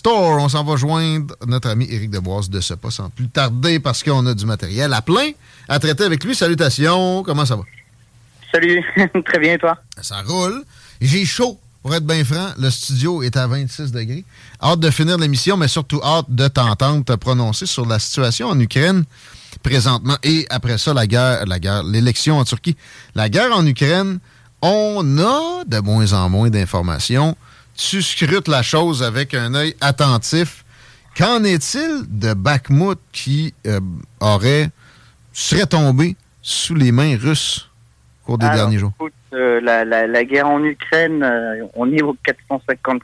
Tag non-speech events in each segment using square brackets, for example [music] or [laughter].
Store, on s'en va joindre notre ami Éric Deboise de ce pas sans plus tarder parce qu'on a du matériel à plein à traiter avec lui. Salutations, comment ça va? Salut, [laughs] très bien toi? Ça roule. J'ai chaud, pour être bien franc. Le studio est à 26 degrés. Hâte de finir l'émission, mais surtout hâte de t'entendre te prononcer sur la situation en Ukraine présentement. Et après ça, la guerre, la guerre, l'élection en Turquie. La guerre en Ukraine, on a de moins en moins d'informations. Tu scrutes la chose avec un œil attentif. Qu'en est-il de Bakhmut qui euh, aurait serait tombé sous les mains russes au cours des Alors, derniers jours? écoute, euh, la, la, la guerre en Ukraine, euh, on est au 454e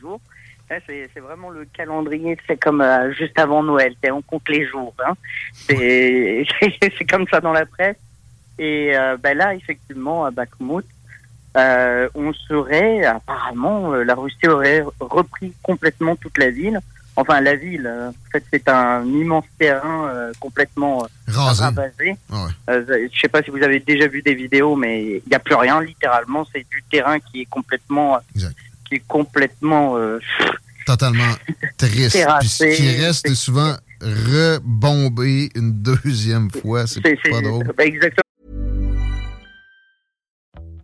jour. Là, C'est vraiment le calendrier, c'est comme euh, juste avant Noël, on compte les jours. Hein. C'est [laughs] c'est comme ça dans la presse. Et euh, ben là, effectivement, à Bakhmut, euh, on serait, apparemment, euh, la Russie aurait repris complètement toute la ville. Enfin, la ville, euh, en fait, c'est un immense terrain complètement Rasé. ravagé. Ah ouais. Je sais pas si vous avez déjà vu des vidéos, mais il n'y a plus rien, littéralement. C'est du terrain qui est complètement, Exact. qui est complètement. Totalement [laughs] triste. Terrassé, Puis ce qui reste est souvent rebombé une deuxième fois. C'est pas drôle. exactement.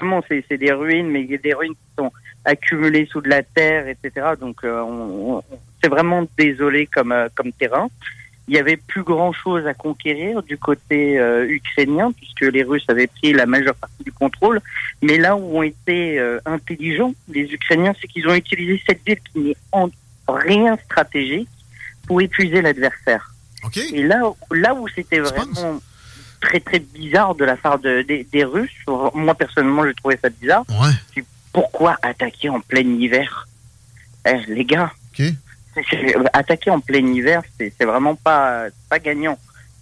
Vraiment, c'est des ruines, mais il y a des ruines qui sont accumulées sous de la terre, etc. Donc, euh, on, on- c'est vraiment désolé comme, euh, comme terrain. Il y avait plus grand chose à conquérir du côté euh, ukrainien, puisque les Russes avaient pris la majeure partie du contrôle. Mais là où ont été euh, intelligents, les Ukrainiens, c'est qu'ils ont utilisé cette ville qui n'est en rien stratégique pour épuiser l'adversaire. Et là, là où c'était vraiment très très bizarre de la part de- des- des Russes, moi personnellement, j'ai trouvé ça bizarre. Ouais. Pourquoi attaquer en plein hiver? Eh, Les gars, attaquer en plein hiver, c'est vraiment pas pas gagnant.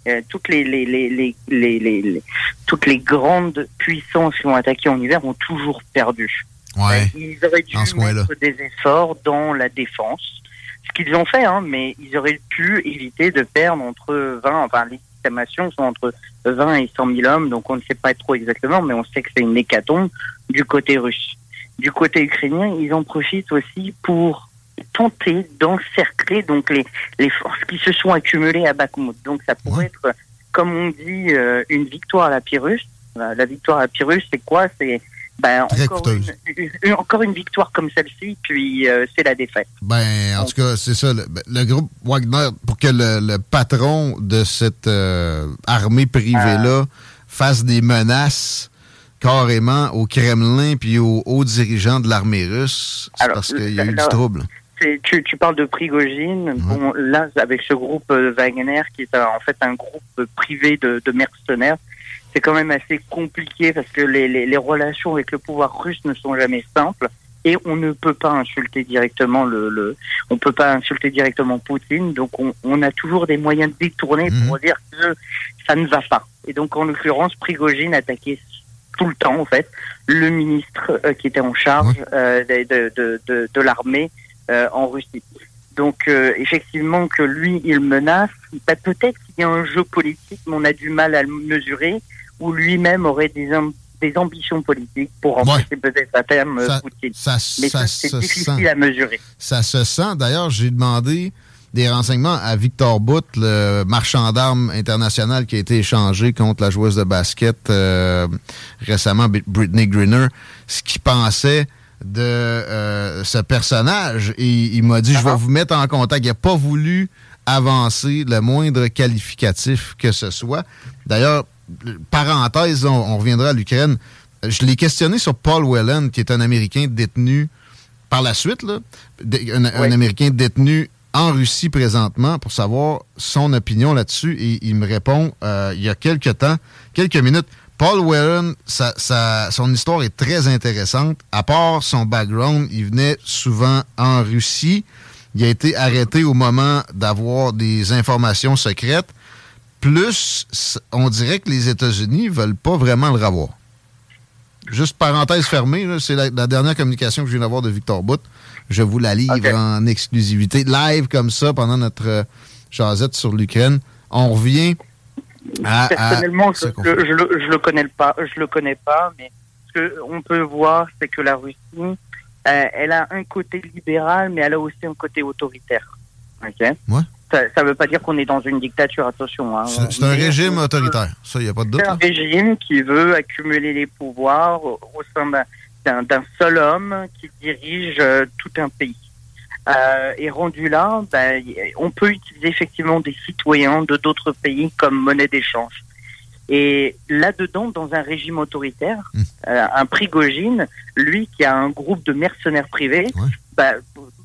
Euh, toutes les, les, les, les, toutes les grandes puissances qui ont attaqué en hiver ont toujours perdu. Ouais. Ils auraient dû mettre des efforts dans la défense, ce qu'ils ont fait, hein, mais ils auraient pu éviter de perdre entre 20, enfin les estimations sont entre 20 et 100 000 hommes, donc on ne sait pas trop exactement, mais on sait que c'est une hécatombe du côté russe. Du côté ukrainien, ils en profitent aussi pour tenter d'encercler donc les, les forces qui se sont accumulées à Bakhmut. Donc ça pourrait être, comme on dit, euh, une victoire à la Pyrrhus. La, la victoire à la Pyrrhus, c'est quoi? C'est ben, Très encore, coûteuse. une, une- encore une victoire comme celle-ci, puis euh, c'est la défaite. Ben, en tout cas, c'est ça. Le, ben, le groupe Wagner, pour que le, le patron de cette euh, armée privée-là fasse des menaces carrément au Kremlin puis aux hauts dirigeants de l'armée russe, c'est Alors, parce qu'il y a eu là- du trouble. Tu, tu parles de Prigogine. Bon, là, avec ce groupe euh, Wagner, qui est un- en fait un groupe privé de, de mercenaires, c'est quand même assez compliqué parce que les, les, les, relations avec le pouvoir russe ne sont jamais simples et on ne peut pas insulter directement le, le on peut pas insulter directement Poutine. Donc on, on a toujours des moyens détournés mmh. pour dire que ça ne va pas. Et donc en l'occurrence Prigogine attaquait tout le temps en fait le ministre euh, qui était en charge euh, de, de, de, de l'armée euh, en Russie. Donc euh, effectivement que lui il menace. Bah, peut-être qu'il y a un jeu politique mais on a du mal à le mesurer où lui-même aurait des des ambitions politiques pour remplacer ouais. peut-être à terme ça, Poutine. Ça, Mais ça c'est difficile sent. à mesurer. Ça se sent. D'ailleurs, j'ai demandé des renseignements à Victor Bout, le marchand d'armes international qui a été échangé contre la joueuse de basket euh, récemment, Britney Greener, ce qu'il pensait de euh, ce personnage. Et il m'a dit, je vais vous mettre en contact. Il n'a pas voulu avancer le moindre qualificatif que ce soit. D'ailleurs, parenthèse, on, on reviendra à l'Ukraine. Je l'ai questionné sur Paul Whelan, qui est un Américain détenu par la suite, là, un, oui. un, Américain détenu en Russie présentement, pour savoir son opinion là-dessus. Et il me répond euh, il y a quelques temps, quelques minutes. Paul Whelan, sa, sa, son histoire est très intéressante. À part son background, il venait souvent en Russie. Il a été arrêté au moment d'avoir des informations secrètes plus, on dirait que les États-Unis ne veulent pas vraiment le revoir. Juste parenthèse fermée, c'est la, la, dernière communication que je viens d'avoir de Victor Bout. Je vous la livre okay. en exclusivité, live comme ça, pendant notre euh, jasette sur l'Ukraine. On revient à. Personnellement, à je, je, je, le, je le connais pas, je le connais pas, mais ce qu'on peut voir, c'est que la Russie, euh, elle a un côté libéral, mais elle a aussi un côté autoritaire. Ok. Ouais ça ne veut pas dire qu'on est dans une dictature, attention. Hein. C'est un régime euh, autoritaire, ça, il n'y a pas de doute. C'est un là. régime qui veut accumuler les pouvoirs au, au sein d'un seul homme qui dirige euh, tout un pays. Euh, et rendu là, ben, on peut utiliser effectivement des citoyens de d'autres pays comme monnaie d'échange. Et là-dedans, dans un régime autoritaire, Hmm. euh, un Prigogine, lui qui a un groupe de mercenaires privés, Ouais. bah,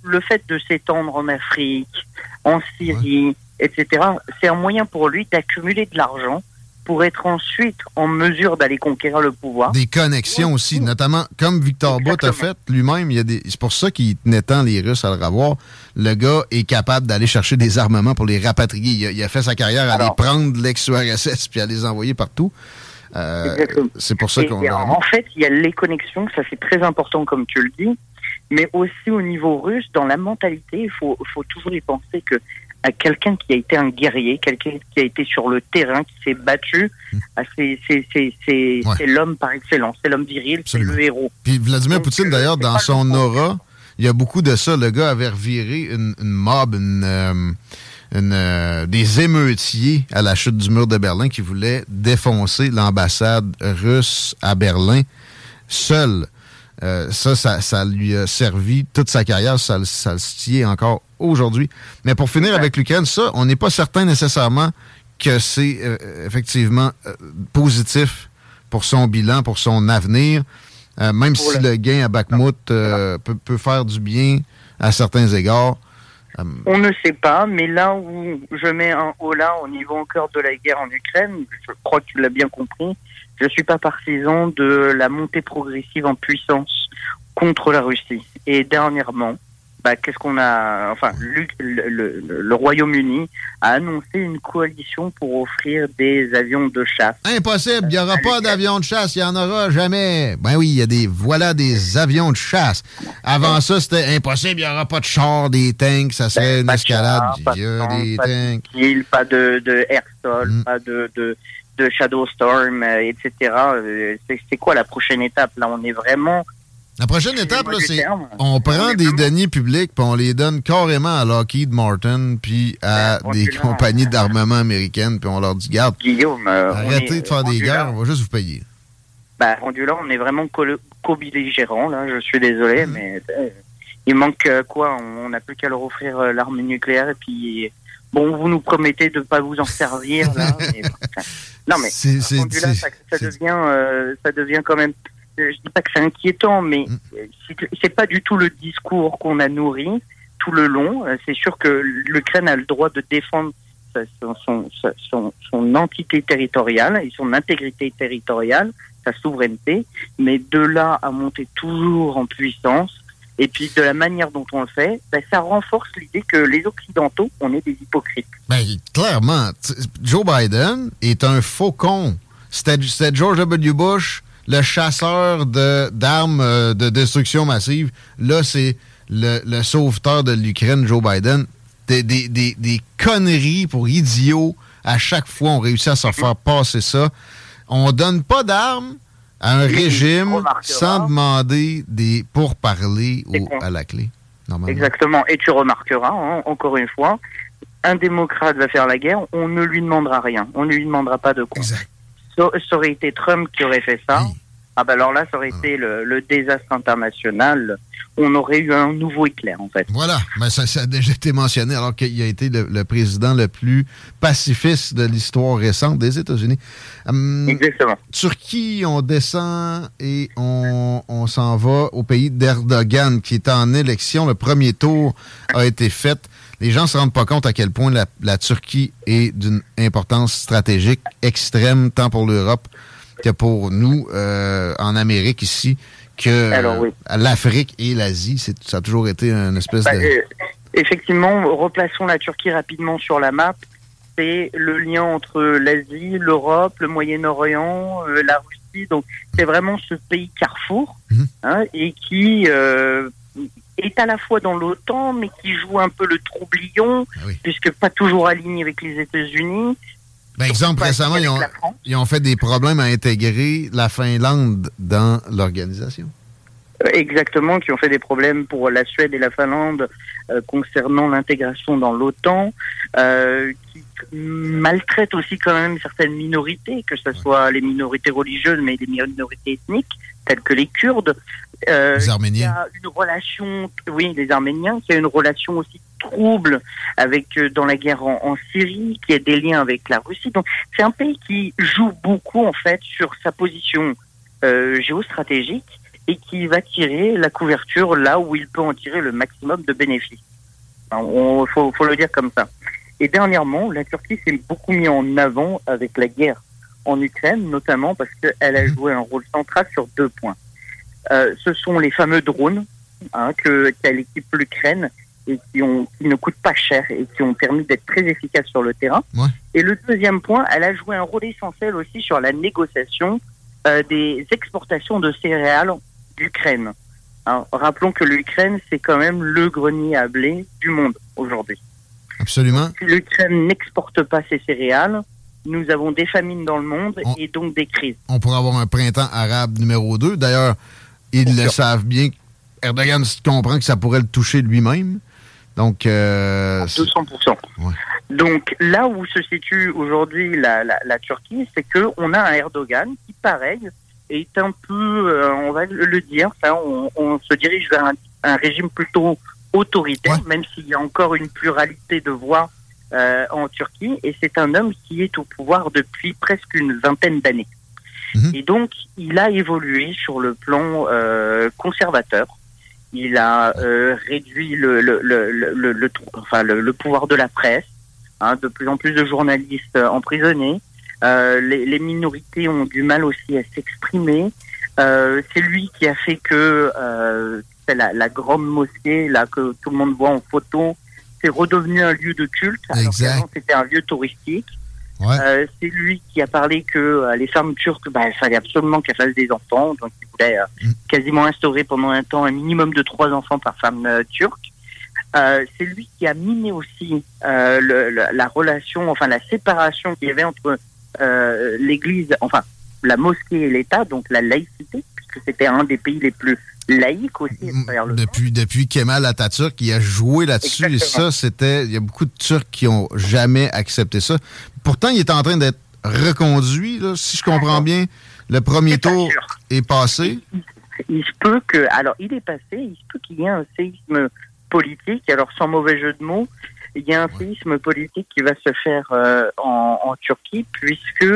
le fait de s'étendre en Afrique, en Syrie, etc., c'est un moyen pour lui d'accumuler de l'argent pour être ensuite en mesure d'aller conquérir le pouvoir. Des connexions aussi, notamment comme Victor Bout a fait lui-même. il y a des- C'est pour ça qu'il tenait tant les Russes à le revoir. Le gars est capable d'aller chercher des armements pour les rapatrier. Il a, il a fait sa carrière à Alors. les prendre l'ex-URSS puis à les envoyer partout. Euh, c'est pour ça qu'on en fait, il y a les connexions, ça c'est très important comme tu le dis, mais aussi au niveau russe, dans la mentalité, il faut, faut toujours y penser que à quelqu'un qui a été un guerrier, quelqu'un qui a été sur le terrain, qui s'est battu, ah, c'est Hmm. Ouais. c'est l'homme par excellence, c'est l'homme viril, c'est le héros. Puis Vladimir Donc, Poutine, euh, d'ailleurs, dans son aura, il y a beaucoup de ça. Le gars avait reviré une, une mob, une, euh, une, euh, des émeutiers à la chute du mur de Berlin qui voulaient défoncer l'ambassade russe à Berlin seul. Euh, ça, ça, ça lui a servi toute sa carrière, ça, le- ça le tient encore aujourd'hui. Mais pour finir avec l'Ukraine, ça, on n'est pas certain nécessairement que c'est euh, effectivement euh, positif pour son bilan, pour son avenir, même si le- gain à Bakhmut peut, peut faire du bien à certains égards. On ne sait pas, mais là où je mets un haut là au niveau encore de la guerre en Ukraine, je crois que tu l'as bien compris, je suis pas partisan de la montée progressive en puissance contre la Russie. Et dernièrement, bah, qu'est-ce qu'on a Enfin, le, le- le- le Royaume-Uni a annoncé une coalition pour offrir des avions de chasse. Impossible, il n'y aura pas d'avions de chasse, il n'y en aura jamais. Ben oui, il y a des voilà des avions de chasse. Avant ça, c'était impossible, il n'y aura pas de chars, des tanks, ça serait une Pas de escalade. Il y a tanks, des pas de tanks. pas de, de air-sol, Mm. pas de, de, de Shadow Storm, euh, etc. Euh, C'est quoi la prochaine étape Là, on est vraiment... La prochaine étape, c'est on prend des deniers publics puis on les donne carrément à Lockheed Martin puis à Ben, des compagnies d'armement américaines puis on leur dit garde, Guillaume, euh, arrêtez est- de faire des guerres, on va juste vous payer. Bah, rendu là, on est vraiment co- co-belligérant, là, je suis Mhm. désolé, mais euh, il manque euh, quoi? On n'a plus qu'à leur offrir l'arme nucléaire et puis... Bon, vous nous promettez de pas vous en servir, là. [laughs] mais, non, mais C'est- c'est- là, ça, devient, euh, ça devient quand même. euh, Je dis pas que c'est inquiétant, mais Mm. c'est- c'est pas du tout le discours qu'on a nourri tout le long. Euh, C'est sûr que l'Ukraine a le droit de défendre son, son, son, entité territoriale et son intégrité territoriale, sa souveraineté, mais de là à monter toujours en puissance, et puis de la manière dont on le fait, ben, ça renforce l'idée que les Occidentaux, on est des hypocrites. Ben, clairement, Joe Biden est un faucon. C'était George W. Bush, le chasseur d'armes euh, de, destruction massive. Là, c'est le, le, sauveteur de l'Ukraine, Joe Biden. Des, des, conneries pour idiots. À chaque fois, on réussit à se faire passer ça. On donne pas d'armes à un régime sans demander des pourparlers à la clé. Exactement. Et tu remarqueras, hein, encore une fois, un démocrate va faire la guerre, on ne lui demandera rien. On ne lui demandera pas de quoi. Exact. Ça, aurait été Trump qui aurait fait ça. Ah ben alors là, ça aurait ah. été le, désastre international. On aurait eu un nouveau Hitler, en fait. Voilà, mais ça, ça a déjà été mentionné, alors qu'il a été le, président le plus pacifiste de l'histoire récente des États-Unis. Hum, Exactement. Turquie, on descend et on, on s'en va au pays d'Erdogan, qui est en élection. Le premier tour a été fait. Les gens ne se rendent pas compte à quel point la, la Turquie est d'une importance stratégique extrême, tant pour l'Europe que pour nous, euh, en Amérique ici, que euh, l'Afrique et l'Asie, ça a toujours été une espèce bah, de... Euh, effectivement, replaçons la Turquie rapidement sur la map. C'est le lien entre l'Asie, l'Europe, le Moyen-Orient, la Russie. Donc, c'est vraiment ce pays carrefour mhm. hein, et qui est à la fois dans l'OTAN, mais qui joue un peu le troublion, ah puisque pas toujours aligné avec les États-Unis. Par exemple, récemment, ils ont, fait des problèmes à intégrer la Finlande dans l'organisation. Euh, exactement, qui ont fait des problèmes pour la Suède et la Finlande euh, concernant l'intégration dans l'OTAN, euh, qui maltraitent aussi quand même certaines minorités, que ce soit les minorités religieuses, mais les minorités ethniques, telles que les Kurdes. les Arméniens. Il y a une relation, oui, les Arméniens, qui a une relation aussi trouble avec euh, dans la guerre en, Syrie, qui a des liens avec la Russie. Donc c'est un pays qui joue beaucoup en fait sur sa position euh, géostratégique et qui va tirer la couverture là où il peut en tirer le maximum de bénéfices. Il faut, faut, le dire comme ça. Et dernièrement, la Turquie s'est beaucoup mis en avant avec la guerre en Ukraine, notamment parce qu'elle a mhm. joué un rôle central sur deux points. Euh, ce sont les fameux drones hein, que qu'a l'équipe l'Ukraine et qui, ont, qui ne coûtent pas cher et qui ont permis d'être très efficaces sur le terrain. Et le deuxième point, elle a joué un rôle essentiel aussi sur la négociation euh, des exportations de céréales d'Ukraine. rappelons que l'Ukraine, c'est quand même le grenier à blé du monde aujourd'hui. Absolument. Si l'Ukraine n'exporte pas ses céréales, nous avons des famines dans le monde et donc des crises. On pourrait avoir un printemps arabe numéro 2. D'ailleurs, ils le savent bien. Erdogan comprend que ça pourrait le toucher lui-même. Donc, euh, 200%. Donc là où se situe aujourd'hui la, la, Turquie, c'est que on a un Erdogan qui, pareil, est un peu, euh, on va le dire, on, se dirige vers un, régime plutôt autoritaire, même s'il y a encore une pluralité de voix euh, en Turquie. Et c'est un homme qui est au pouvoir depuis presque une vingtaine d'années. Mhm. Et donc, il a évolué sur le plan euh, conservateur il a euh, réduit le, le, le, le, enfin, le, pouvoir de la presse, hein, de plus en plus de journalistes emprisonnés. Euh, les, les, minorités ont du mal aussi à s'exprimer. Euh, c'est lui qui a fait que euh, la, la, grande mosquée là que tout le monde voit en photo, c'est redevenu un lieu de culte. Alors c'était un lieu touristique. Euh, c'est lui qui a parlé que euh, les femmes turques, bah, il fallait absolument qu'elles fassent des enfants. Donc, il voulait euh, mm. quasiment instaurer pendant un temps un minimum de trois enfants par femme turque. c'est lui qui a miné aussi la relation, enfin la séparation qu'il y avait entre l'Église, enfin la mosquée et l'État, donc la laïcité, puisque c'était un des pays les plus laïques aussi. Depuis, depuis Kemal Atatürk, il a joué là-dessus. Et ça, c'était. Il y a beaucoup de Turcs qui ont jamais accepté ça. Pourtant, il est en train d'être reconduit, si je comprends bien. Le premier tour est passé. Il, se peut que. Alors, il est passé. Il se peut qu'il y ait un séisme politique. Alors, sans mauvais jeu de mots, il y a un séisme politique qui va se faire euh, en, Turquie, puisque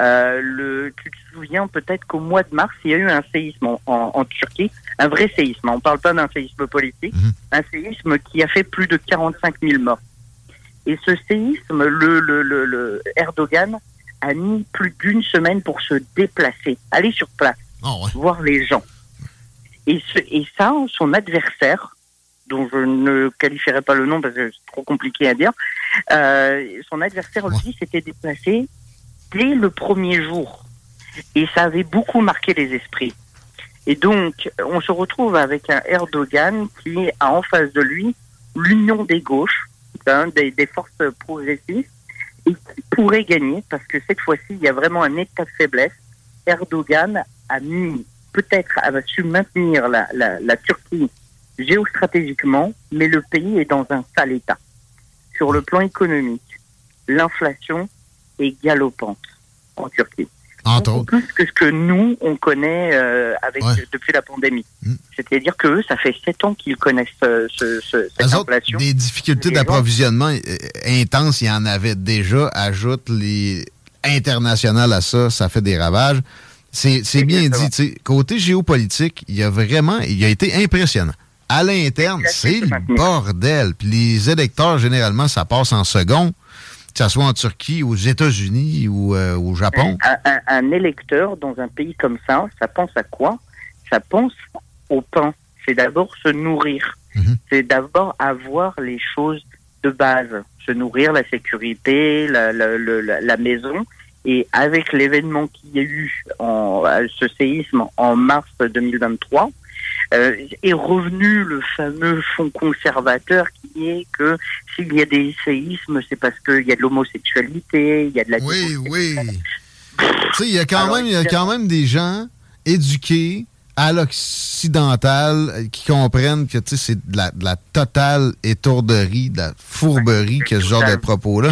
euh, le, tu te souviens peut-être qu'au mois de mars, il y a eu un séisme en, Turquie, un vrai séisme. On ne parle pas d'un séisme politique, mhm. un séisme qui a fait plus de 45 000 morts. Et ce séisme, le, le, le, Erdogan a mis plus d'une semaine pour se déplacer, aller sur place, oh, voir les gens. Et, ce, et ça, son adversaire, dont je ne qualifierai pas le nom parce que c'est trop compliqué à dire, euh, son adversaire, lui, s'était déplacé dès le premier jour. Et ça avait beaucoup marqué les esprits. Et donc, on se retrouve avec un Erdogan qui a en face de lui l'union des gauches, hein, des, forces progressistes, et qui pourrait gagner, parce que cette fois-ci, il y a vraiment un état de faiblesse. Erdogan a mis, peut-être, a su maintenir la, la, la Turquie géostratégiquement, mais le pays est dans un sale état. Sur le plan économique, l'inflation est galopante en Turquie. Entre Plus que ce que nous, on connaît euh, avec, depuis la pandémie. Mm. C'est-à-dire que ça fait sept ans qu'ils connaissent euh, ce, ce, cette inflation. des difficultés d'approvisionnement euh, intenses, il y en avait déjà. Ajoute les internationales à ça, ça fait des ravages. C'est bien dit. Côté géopolitique, il y a vraiment, il a été impressionnant. À l'interne, c'est le bordel. Puis les électeurs, généralement, ça passe en second que ce soit en Turquie, aux États-Unis ou euh, au Japon? Un, électeur dans un pays comme ça, ça pense à quoi? Ça pense au pain. C'est d'abord se nourrir. Mhm. C'est d'abord avoir les choses de base. Se nourrir, la sécurité, la, la, la, maison. Et avec l'événement qu'il y a eu, en, ce séisme en mars 2023, euh, est revenu le fameux fond conservateur qui est que s'il y a des séismes, c'est parce qu'il y a de l'homosexualité, il y a de la... Oui, oui. [laughs] tu sais, il y a quand même, il y a quand même des gens éduqués à l'occidental qui comprennent que c'est de la, de la, totale étourderie, de la fourberie que ce genre de propos-là.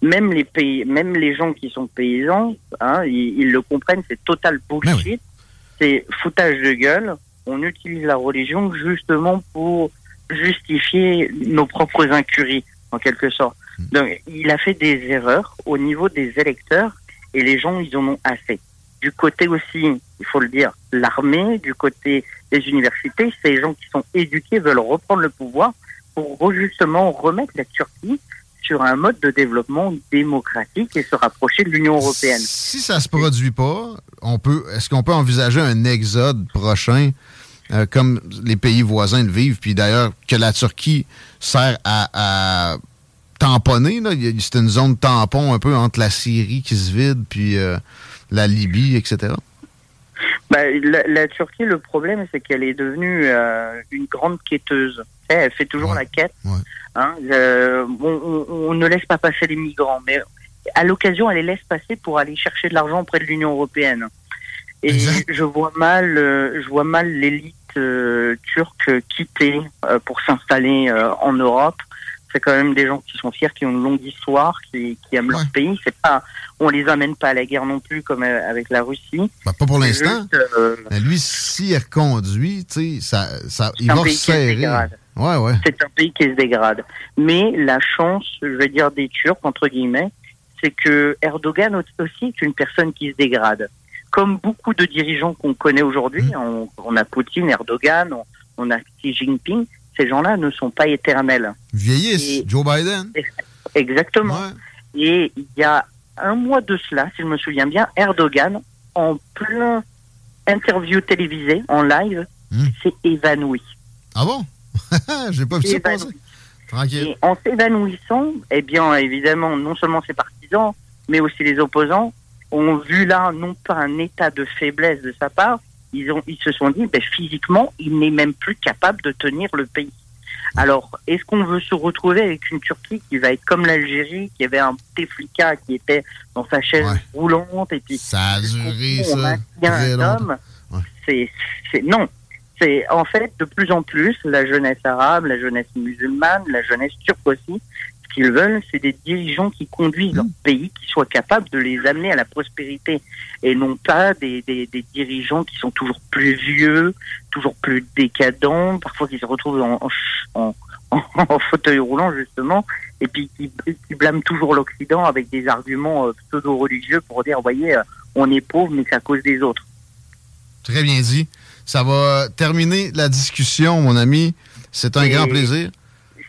Même les pays, même les gens qui sont paysans, hein, ils, le comprennent, c'est total bullshit. Ben c'est foutage de gueule on utilise la religion justement pour justifier nos propres incuries, en quelque sorte. Hmm. Donc, il a fait des erreurs au niveau des électeurs et les gens, ils en ont assez. Du côté aussi, il faut le dire, l'armée, du côté des universités, ces gens qui sont éduqués veulent reprendre le pouvoir pour justement remettre la Turquie sur un mode de développement démocratique et se rapprocher de l'Union européenne. Si ça se produit pas, on peut, est-ce qu'on peut envisager un exode prochain euh, comme les pays voisins le vivent, puis d'ailleurs que la Turquie sert à, tamponner. C'est une zone tampon un peu entre la Syrie qui se vide, puis euh, la Libye, etc. Ben, la, Turquie, le problème, c'est qu'elle est devenue euh, une grande quêteuse. Elle fait toujours la quête. Hein, on, on, ne laisse pas passer les migrants, mais à l'occasion, elle les laisse passer pour aller chercher de l'argent auprès de l'Union européenne. Et je vois mal, euh, je vois mal l'élite euh, turque quitter euh, pour s'installer en Europe. C'est quand même des gens qui sont fiers, qui ont une longue histoire, qui, qui aiment leur pays. C'est pas, on les amène pas à la guerre non plus comme avec la Russie. Bah, pas pour l'instant. lui, reconduit, tu sais, ça, ça, il va serrer. Ouais, ouais. C'est un pays qui se dégrade. Mais la chance, je vais dire des Turcs entre guillemets, c'est que Erdogan aussi est une personne qui se dégrade comme beaucoup de dirigeants qu'on connaît aujourd'hui, mm. on, a Poutine, Erdogan, on, a Xi Jinping, ces gens-là ne sont pas éternels. Vieillissent, Joe Biden. Exactement. Et il y a un mois de cela, si je me souviens bien, Erdogan, en plein interview télévisée, en live, mm. s'est évanoui. Ah bon? [laughs] J'ai pas. Tranquille. Et en s'évanouissant, eh bien, évidemment, non seulement ses partisans, mais aussi les opposants, ont vu là non pas un état de faiblesse de sa part, ils, ont, ils se sont dit, ben, physiquement, il n'est même plus capable de tenir le pays. Alors, est-ce qu'on veut se retrouver avec une Turquie qui va être comme l'Algérie, qui avait un Teflika qui était dans sa chaise roulante et puis ça a duré ça un homme C'est non. C'est en fait de plus en plus la jeunesse arabe, la jeunesse musulmane, la jeunesse turque aussi qu'ils veulent, c'est des dirigeants qui conduisent leur pays, qui soient capables de les amener à la prospérité, et non pas des, des, des dirigeants qui sont toujours plus vieux, toujours plus décadents, parfois qui se retrouvent en, en, [laughs] en, fauteuil roulant justement, et puis qui, qui blâment toujours l'Occident avec des arguments euh, pseudo-religieux pour dire, voyez, euh, on est pauvre, mais c'est à cause des autres. Très bien dit. Ça va terminer la discussion, mon ami. C'est un grand plaisir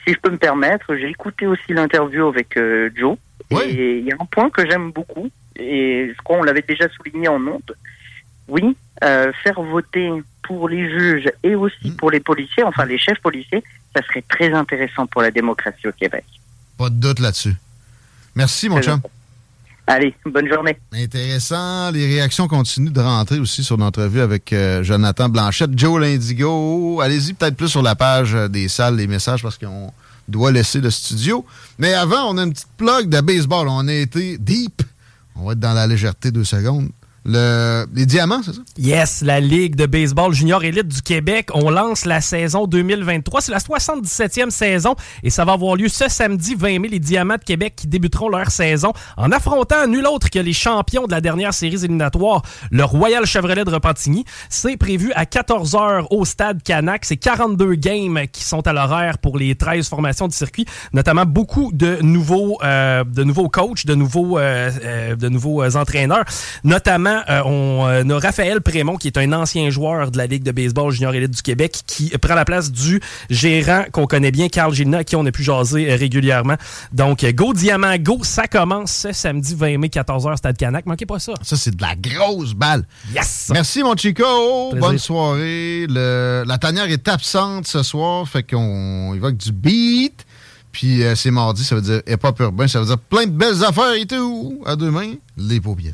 si je peux me permettre, j'ai écouté aussi l'interview avec euh, Joe. Oui. Et il y a un point que j'aime beaucoup, et je crois qu'on l'avait déjà souligné en honte. Oui, euh, faire voter pour les juges et aussi Mm. pour les policiers, enfin les chefs policiers, ça serait très intéressant pour la démocratie au Québec. Pas de doute là-dessus. Merci, mon chum. Allez, bonne journée. Intéressant. Les réactions continuent de rentrer aussi sur notre vue avec euh, Jonathan Blanchette, Joe Lindigo. Allez-y peut-être plus sur la page euh, des salles, les messages, parce qu'on doit laisser le studio. Mais avant, on a une petite plug de baseball. On a été deep. On va être dans la légèreté deux secondes. Le, les diamants, c'est ça? Yes, la Ligue de baseball junior élite du Québec. On lance la saison 2023. C'est la 77e saison et ça va avoir lieu ce samedi 20 mai. Les Diamants de Québec qui débuteront leur saison en affrontant nul autre que les champions de la dernière série éliminatoire, le Royal Chevrolet de Repentigny. C'est prévu à 14h au stade Canac. C'est 42 games qui sont à l'horaire pour les 13 formations du circuit, notamment beaucoup de nouveaux, euh, de nouveaux coachs, de nouveaux, euh, euh, de nouveaux euh, entraîneurs, notamment euh, on euh, a Raphaël Prémont, qui est un ancien joueur de la Ligue de baseball junior élite du Québec, qui prend la place du gérant qu'on connaît bien, Carl Gilna, à qui on a pu jaser euh, régulièrement. Donc, Go Diamant, Go, ça commence ce samedi 20 mai, 14h, Stade Canac. Manquez pas ça. Ça, c'est de la grosse balle. Yes! Merci, mon Chico. Plaisir. Bonne soirée. Le- la tanière est absente ce soir, fait qu'on évoque du beat. Puis euh, c'est mardi, ça veut dire hip-hop urbain, ça veut dire plein de belles affaires et tout. À demain, les paupières.